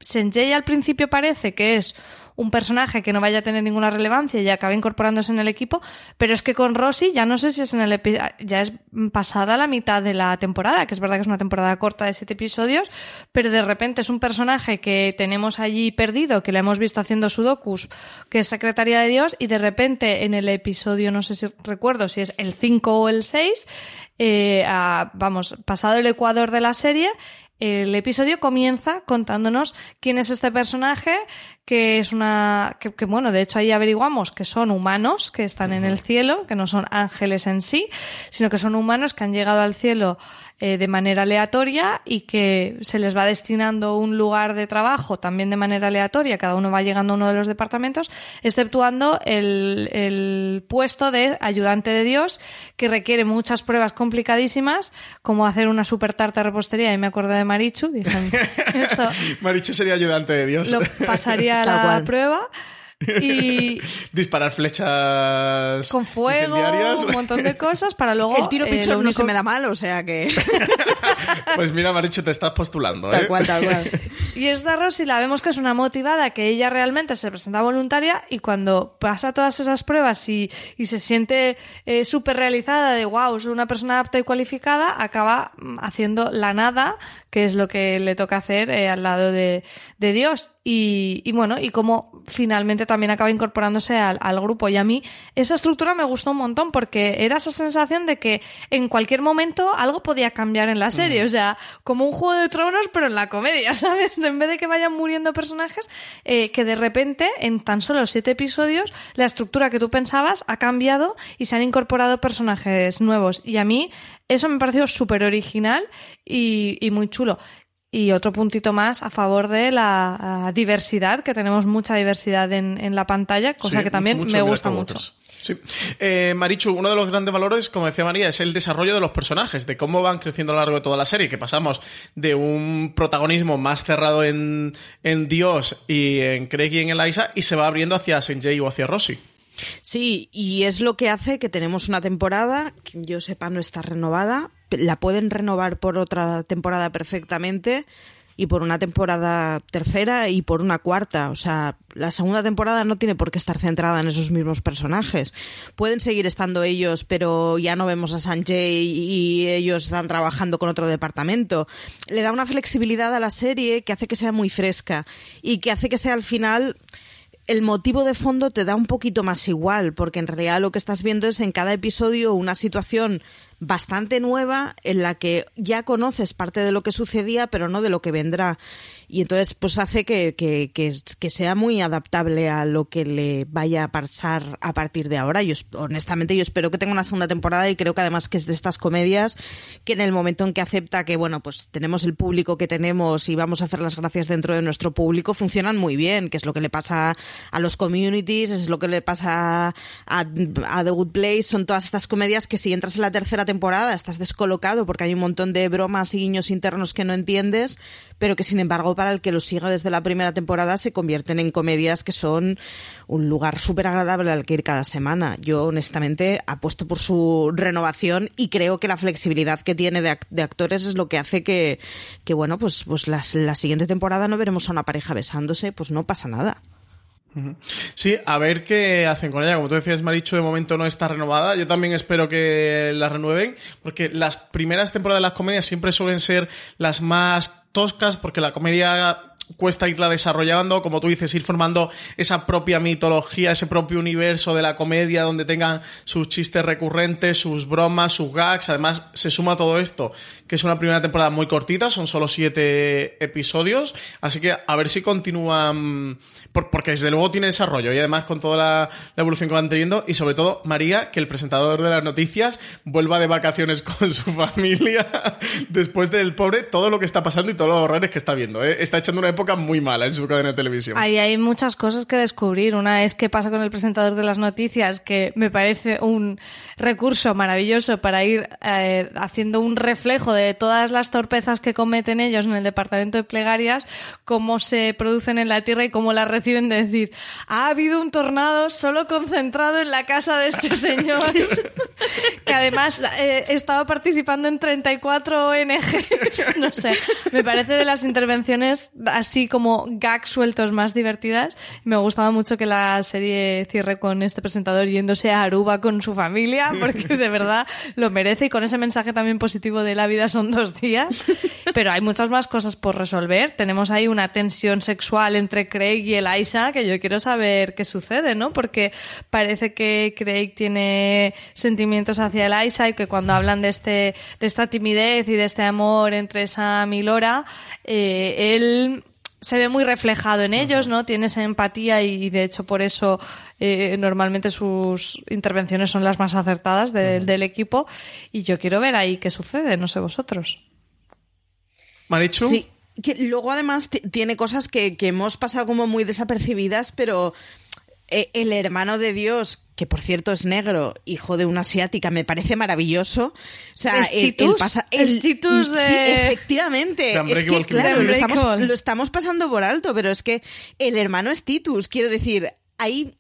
Senjay al principio parece que es un personaje que no vaya a tener ninguna relevancia y acaba incorporándose en el equipo, pero es que con Rosy ya no sé si es en el ya es pasada la mitad de la temporada, que es verdad que es una temporada corta de siete episodios, pero de repente es un personaje que tenemos allí perdido, que le hemos visto haciendo sudokus, que es secretaria de Dios, y de repente en el episodio, no sé si recuerdo si es el 5 o el 6, eh, vamos, pasado el ecuador de la serie, el episodio comienza contándonos quién es este personaje, que es una, que, bueno, de hecho ahí averiguamos que son humanos que están en el cielo, que no son ángeles en sí, sino que son humanos que han llegado al cielo eh, de manera aleatoria y que se les va destinando un lugar de trabajo también de manera aleatoria, cada uno va llegando a uno de los departamentos, exceptuando el, el puesto de ayudante de Dios, que requiere muchas pruebas complicadísimas, como hacer una super tarta de repostería, y me acuerdo de Marichu, dije, [LAUGHS] esto Marichu sería ayudante de Dios. Lo pasaría [LAUGHS] la prueba. Y [LAUGHS] disparar flechas con fuego, un montón de cosas para luego el tiro pichón eh, no se me da mal, o sea que [LAUGHS] pues mira Maricho te estás postulando, ¿eh? Tal cual, tal cual. y esta Rosy la vemos que es una motivada, que ella realmente se presenta voluntaria y cuando pasa todas esas pruebas y, y se siente eh, súper realizada de wow, es una persona apta y cualificada, acaba mm, haciendo la nada, que es lo que le toca hacer eh, al lado de, de Dios y, y, bueno, y como finalmente también acaba incorporándose al, al, grupo. Y a mí esa estructura me gustó un montón porque era esa sensación de que en cualquier momento algo podía cambiar en la serie. O sea, como un juego de tronos, pero en la comedia, [LAUGHS] ¿sabes? En vez de que vayan muriendo personajes, eh, que de repente, en tan solo siete episodios, la estructura que tú pensabas ha cambiado y se han incorporado personajes nuevos. Y a mí eso me pareció súper original y, y muy chulo. Y otro puntito más a favor de la diversidad, que tenemos mucha diversidad en, en la pantalla, cosa que también me gusta mucho. Sí. Eh, Marichu, uno de los grandes valores, como decía María, es el desarrollo de los personajes, de cómo van creciendo a lo largo de toda la serie, que pasamos de un protagonismo más cerrado en, en Dios y en Craig y en Eliza, y se va abriendo hacia Senjay o hacia Rossi. Sí, y es lo que hace que tenemos una temporada que yo sepa no está renovada. La pueden renovar por otra temporada perfectamente y por una temporada tercera y por una cuarta. O sea, la segunda temporada no tiene por qué estar centrada en esos mismos personajes. Pueden seguir estando ellos, pero ya no vemos a Sanjay y ellos están trabajando con otro departamento. Le da una flexibilidad a la serie que hace que sea muy fresca y que hace que sea al final el motivo de fondo te da un poquito más igual, porque en realidad lo que estás viendo es en cada episodio una situación bastante nueva en la que ya conoces parte de lo que sucedía, pero no de lo que vendrá. Y entonces, pues hace que, que, que, sea muy adaptable a lo que le vaya a pasar a partir de ahora. Yo, honestamente, yo espero que tenga una segunda temporada y creo que además que es de estas comedias que en el momento en que acepta que, bueno, pues tenemos el público que tenemos y vamos a hacer las gracias dentro de nuestro público, funcionan muy bien, que es lo que le pasa a los communities, es lo que le pasa a, a The Good Place, son todas estas comedias que si entras en la tercera temporada estás descolocado porque hay un montón de bromas y guiños internos que no entiendes, pero que sin embargo para el que lo siga desde la primera temporada se convierten en comedias que son un lugar súper agradable al que ir cada semana. Yo honestamente apuesto por su renovación y creo que la flexibilidad que tiene de, actores es lo que hace que, que bueno, pues, pues la siguiente temporada no veremos a una pareja besándose, pues no pasa nada. Sí, a ver qué hacen con ella. Como tú decías, Maricho, de momento no está renovada. Yo también espero que la renueven, porque las primeras temporadas de las comedias siempre suelen ser las más toscas, porque la comedia cuesta irla desarrollando, como tú dices, ir formando esa propia mitología, ese propio universo de la comedia donde tengan sus chistes recurrentes, sus bromas, sus gags. Además, se suma todo esto, que es una primera temporada muy cortita, son solo siete episodios, así que a ver si continúan, porque desde luego tiene desarrollo y además con toda la, evolución que van teniendo y sobre todo María, que el presentador de las noticias vuelva de vacaciones [LAUGHS] con su familia después del pobre todo lo que está pasando y todos los horrores que está viendo. ¿eh? Está echando una época muy mala en su cadena de televisión. Ahí hay muchas cosas que descubrir. Una es qué pasa con el presentador de las noticias, que me parece un recurso maravilloso para ir eh, haciendo un reflejo de todas las torpezas que cometen ellos en el departamento de plegarias, cómo se producen en la tierra y cómo las reciben de decir, ha habido un tornado solo concentrado en la casa de este [LAUGHS] señor. [LAUGHS] que además eh, estaba participando en 34 ONGs, no sé, me parece de las intervenciones así como gags sueltos más divertidas. Me gustaba mucho que la serie cierre con este presentador yéndose a Aruba con su familia, porque de verdad lo merece y con ese mensaje también positivo de la vida son dos días. Pero hay muchas más cosas por resolver. Tenemos ahí una tensión sexual entre Craig y Eliza que yo quiero saber qué sucede, ¿no? Porque parece que Craig tiene sentimientos hacia Eliza y que cuando hablan de este de esta timidez y de este amor entre Sam y eh, él se ve muy reflejado en ellos, ¿no? Tiene esa empatía y de hecho por eso eh, normalmente sus intervenciones son las más acertadas de- del equipo y yo quiero ver ahí qué sucede, no sé vosotros. Marichu. Sí, que luego además tiene cosas que, que hemos pasado como muy desapercibidas, pero eh, el hermano de Dios, que por cierto es negro, hijo de una asiática, me parece maravilloso. O sea, ¿Es el, el Titus? pasa- ¿Es el- Titus de- Sí, efectivamente. De Es que, claro, lo estamos, lo estamos pasando por alto, pero es que el hermano es Titus. Quiero decir, hay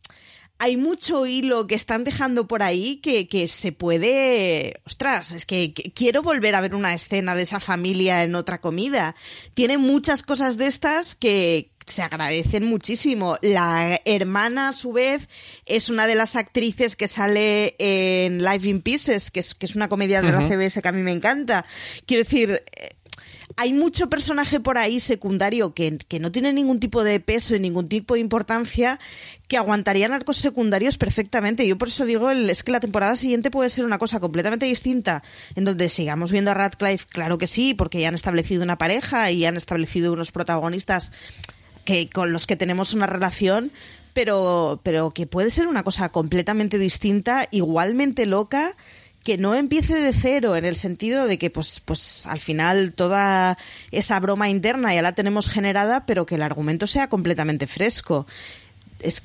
hay mucho hilo que están dejando por ahí que, que se puede... Ostras, es que, que quiero volver a ver una escena de esa familia en otra comida. Tiene muchas cosas de estas que se agradecen muchísimo. La hermana, a su vez, es una de las actrices que sale en Life in Pieces, que es, que es una comedia de la. CBS que a mí me encanta. Quiero decir... hay mucho personaje por ahí secundario que, que no tiene ningún tipo de peso y ningún tipo de importancia que aguantarían arcos secundarios perfectamente. Yo por eso digo, es que la temporada siguiente puede ser una cosa completamente distinta, en donde sigamos viendo a Radcliffe, claro que sí, porque ya han establecido una pareja y han establecido unos protagonistas que con los que tenemos una relación, pero, pero que puede ser una cosa completamente distinta, igualmente loca, que no empiece de cero, en el sentido de que, pues, pues al final toda esa broma interna ya la tenemos generada, pero que el argumento sea completamente fresco. Es,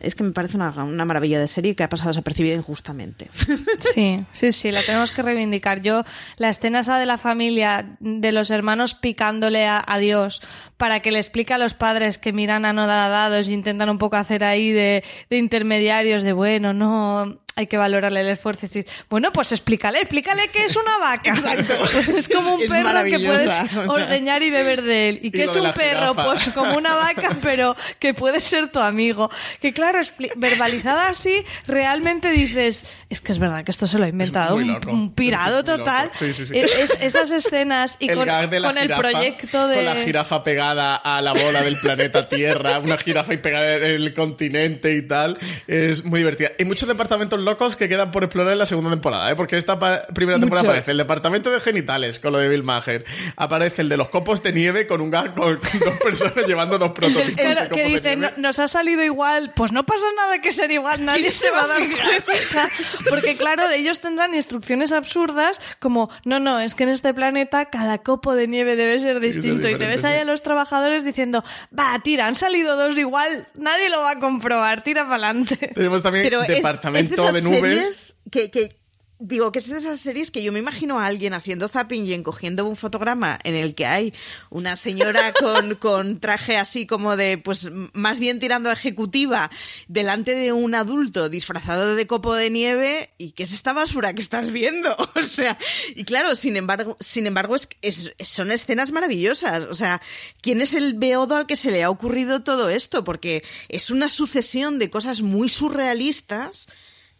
es que me parece una, una maravilla de serie que ha pasado desapercibida injustamente. [LAUGHS] Sí, sí, sí, la tenemos que reivindicar. Yo, la escena esa de la familia, de los hermanos picándole a, a Dios para que le explique a los padres que miran anodadados y intentan un poco hacer ahí de, de intermediarios, de bueno, no, hay que valorarle el esfuerzo y decir, bueno, pues explícale, explícale que es una vaca. [LAUGHS] es como un Es perro que puedes ordeñar y beber de él. ¿Y Y que es un perro? jirafa. Pues como una vaca, [LAUGHS] pero que puede ser tu amigo. Que claro, verbalizada así, realmente dices, es que es verdad que esto se lo ha inventado muy un, un pirado total. Sí, sí, sí. Es- es- esas escenas y el con, gag de la con el jirafa, proyecto de... Con la jirafa pegada a la bola del planeta Tierra, una jirafa y pegada en el continente y tal, es muy divertida. Hay muchos departamentos locos que quedan por explorar en la segunda temporada, ¿eh? porque esta pa- primera temporada Muchos. aparece el departamento de genitales con lo de Bill Maher, aparece el de los copos de nieve con un con, con dos personas [LAUGHS] llevando dos prototipos Claro, de que dice, nieve. "No- nos ha salido igual, pues no pasa nada que ser igual, [LAUGHS] nadie se va a dar cuenta. Porque claro, ellos tendrán instrucciones absurdas como, no, no, es que en este planeta cada copo de nieve debe ser distinto. y te ves ahí sí. a los trabajadores diciendo, va, tira, han salido dos igual, nadie lo va a comprobar, tira para adelante. Tenemos también Pero departamento es de, esas nubes. series que, que- digo que es de esas series que yo me imagino a alguien haciendo zapping y encogiendo un fotograma en el que hay una señora [LAUGHS] con, con traje así como de, pues más bien tirando a ejecutiva, delante de un adulto disfrazado de copo de nieve y que es esta basura que estás viendo. [LAUGHS] O sea, y claro, sin embargo, sin embargo es, es- son escenas maravillosas. O sea, ¿quién es el beodo al que se le ha ocurrido todo esto? Porque es una sucesión de cosas muy surrealistas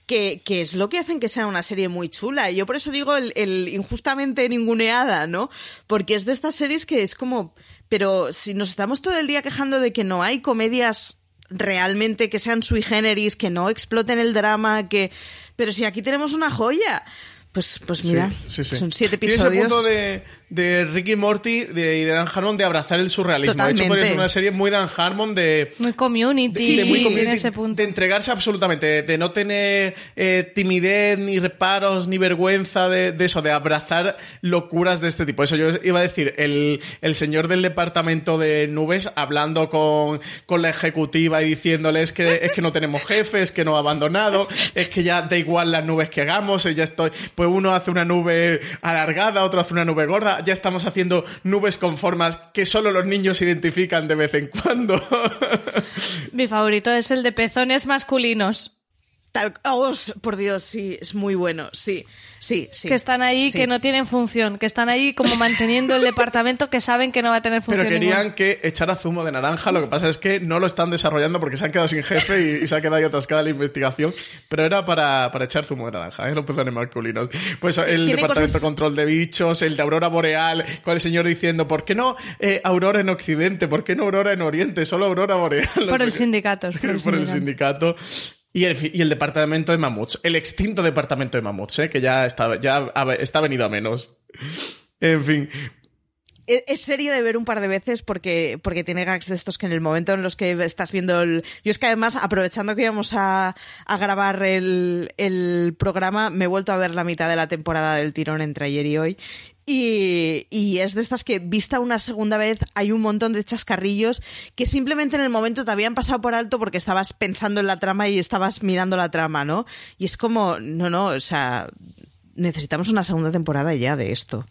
que, que es lo que hacen que sea una serie muy chula. Y yo por eso digo el, el injustamente ninguneada, ¿no? Porque es de estas series que es como. Pero si nos estamos todo el día quejando de que no hay comedias realmente que sean sui generis, que no exploten el drama, que. Pero si aquí tenemos una joya. Pues, pues mira, Sí, sí, sí. son siete ese episodios. punto de, de Ricky Morty de, y de Dan Harmon de abrazar el surrealismo. De hecho, podría ser una serie muy Dan Harmon de, Muy community, Sí, de muy sí, community, tiene ese punto. de entregarse absolutamente, de, de no tener eh, timidez, ni reparos, ni vergüenza de, de eso, de abrazar locuras de este tipo. Eso yo iba a decir, el, el señor del departamento de nubes hablando con, con la ejecutiva y diciéndoles que es que no tenemos jefes, que nos ha abandonado, es que ya da igual las nubes que hagamos, ya estoy, pues uno hace una nube alargada, otro hace una nube gorda, ya estamos haciendo nubes con formas que solo los niños identifican de vez en cuando. Mi favorito es el de pezones masculinos. Tal, oh, por Dios, sí, es muy bueno, sí, sí, sí. Que están ahí, sí. que no tienen función, que están ahí como manteniendo el [LAUGHS] departamento que saben que no va a tener función. Pero querían ninguna. que echara zumo de naranja, lo que pasa es que no lo están desarrollando porque se han quedado sin jefe y, y se ha quedado ahí atascada la investigación, pero era para, para echar zumo de naranja, ¿eh? los pezones masculinos. Pues el departamento cosas- de control de bichos, el de Aurora Boreal, con el señor diciendo, ¿por qué no eh, Aurora en Occidente? ¿Por qué no Aurora en Oriente? Solo Aurora Boreal. [LAUGHS] Por el sindicato. [LAUGHS] Por el por el sindicato. Y el, departamento de mamuts, el extinto departamento de mamuts, ¿eh? que ya está, ya está venido a menos. En fin, Es es serie de ver un par de veces porque, porque tiene gags de estos que en el momento en los que estás viendo el... Yo es que además, aprovechando que íbamos a, a grabar el, el programa, me he vuelto a ver la mitad de la temporada del tirón entre ayer y hoy. Y, y es de estas que, vista una segunda vez, hay un montón de chascarrillos que simplemente en el momento te habían pasado por alto porque estabas pensando en la trama y estabas mirando la trama, ¿no? Y es como, no, no, o sea, necesitamos una segunda temporada ya de esto.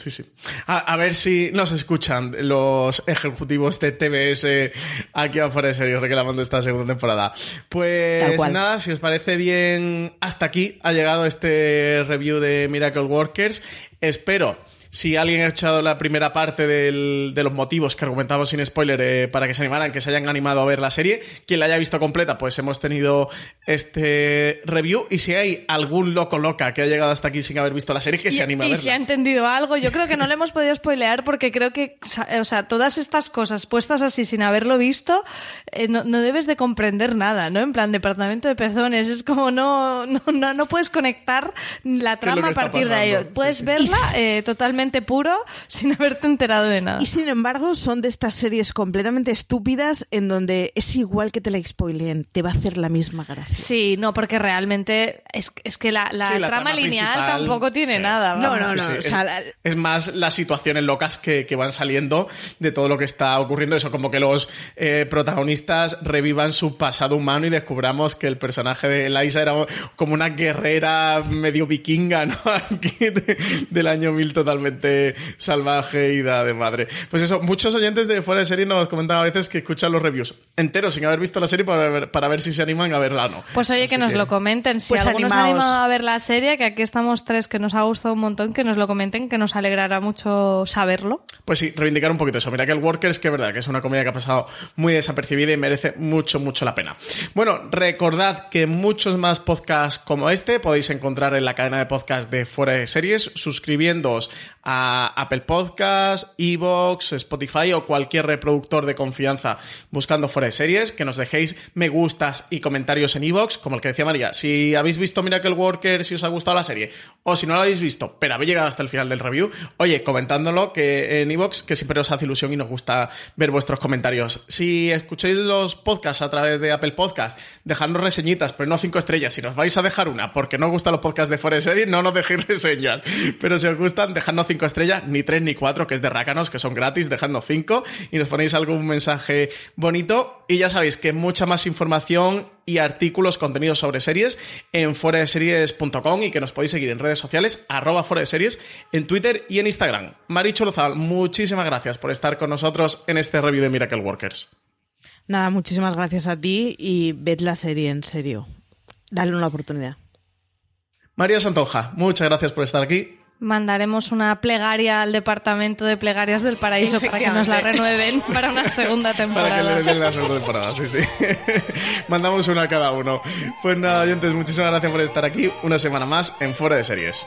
Sí, sí. A, a ver si nos escuchan los ejecutivos de TBS aquí afuera de serio reclamando esta segunda temporada. Pues nada, si os parece bien, hasta aquí ha llegado este review de Miracle Workers. Espero. Si alguien ha echado la primera parte del- de los motivos que argumentamos sin spoiler eh, para que se animaran, que se hayan animado a ver la serie, quien la haya visto completa, pues hemos tenido este review. Y si hay algún loco loca que ha llegado hasta aquí sin haber visto la serie, que se anime a y verla. si ha entendido algo, yo creo que no le hemos podido spoilear porque creo que, o sea, todas estas cosas puestas así sin haberlo visto, eh, no, no debes de comprender nada, ¿no? En plan, departamento de pezones, es como no, no, no, no puedes conectar la ¿Qué es lo trama a partir de ello. Sí, Puedes sí. verla eh, totalmente puro [LAUGHS] sin haberte enterado de nada. Y sin embargo, son de estas series completamente estúpidas en donde es igual que te la spoileen, te va a hacer la misma gracia. Sí, no, porque realmente es, es que la, la Sí, la trama, trama lineal tampoco tiene sí. nada. No, vamos. no, no. Sí, sí, o sea, es, la- es más las situaciones locas que, que van saliendo de todo lo que está ocurriendo. Eso, como que los eh, protagonistas revivan su pasado humano y descubramos que el personaje de Eliza era como una guerrera medio vikinga, ¿no? [LAUGHS] Aquí de- del año 1000 totalmente salvaje y da de madre. Pues eso, muchos oyentes de fuera de serie nos comentan a veces que escuchan los reviews enteros sin haber visto la serie para ver, para ver si se animan a verla o no. Pues oye, que nos lo comenten. Si Pues alguno se animado a ver la serie, que aquí estamos tres, que nos ha gustado un montón, que nos lo comenten, que nos alegrará mucho saberlo. Pues sí, reivindicar un poquito eso. Mira que el Workers, que es verdad que es una comedia que ha pasado muy desapercibida y merece mucho, mucho la pena. Bueno, recordad que muchos más podcasts como este podéis encontrar en la cadena de podcast de Fuera de Series, suscribiéndoos a Apple Podcasts, Evox, Spotify o cualquier reproductor de confianza buscando Fuera Series, que nos dejéis me gustas y comentarios en Evox, como el que decía María. Si habéis visto Miracle Workers, si os ha gustado la serie, o si no la habéis visto, pero habéis llegado hasta el final del review, oye, comentándolo que en Evox, que siempre os hace ilusión y nos gusta ver vuestros comentarios. Si escucháis los podcasts a través de Apple Podcast, dejadnos reseñitas, pero no cinco estrellas. Si nos vais a dejar una porque no os gustan los podcasts de Fuera de no nos dejéis reseñas. Pero si os gustan, dejadnos cinco estrellas, ni tres ni cuatro, que es de rácanos, que son gratis, dejadnos cinco y nos ponéis algún mensaje bonito. Y ya sabéis que mucha más información y artículos, contenidos sobre series en foradeseries.com y que nos podéis seguir en redes sociales, arroba fuera de series, en Twitter y en Instagram. Maricho Lozal, muchísimas gracias por estar con nosotros en este review de Miracle Workers. Nada, muchísimas gracias a ti y ved la serie en serio. Dale una oportunidad. María Santoja, muchas gracias por estar aquí. Mandaremos una plegaria al departamento de plegarias del paraíso para que nos la renueven [LAUGHS] para una segunda Para que temporada. le den la segunda temporada, sí, sí. [LAUGHS] Mandamos una a cada uno. Pues nada, oyentes, muchísimas gracias por estar aquí una semana más en Fuera de Series.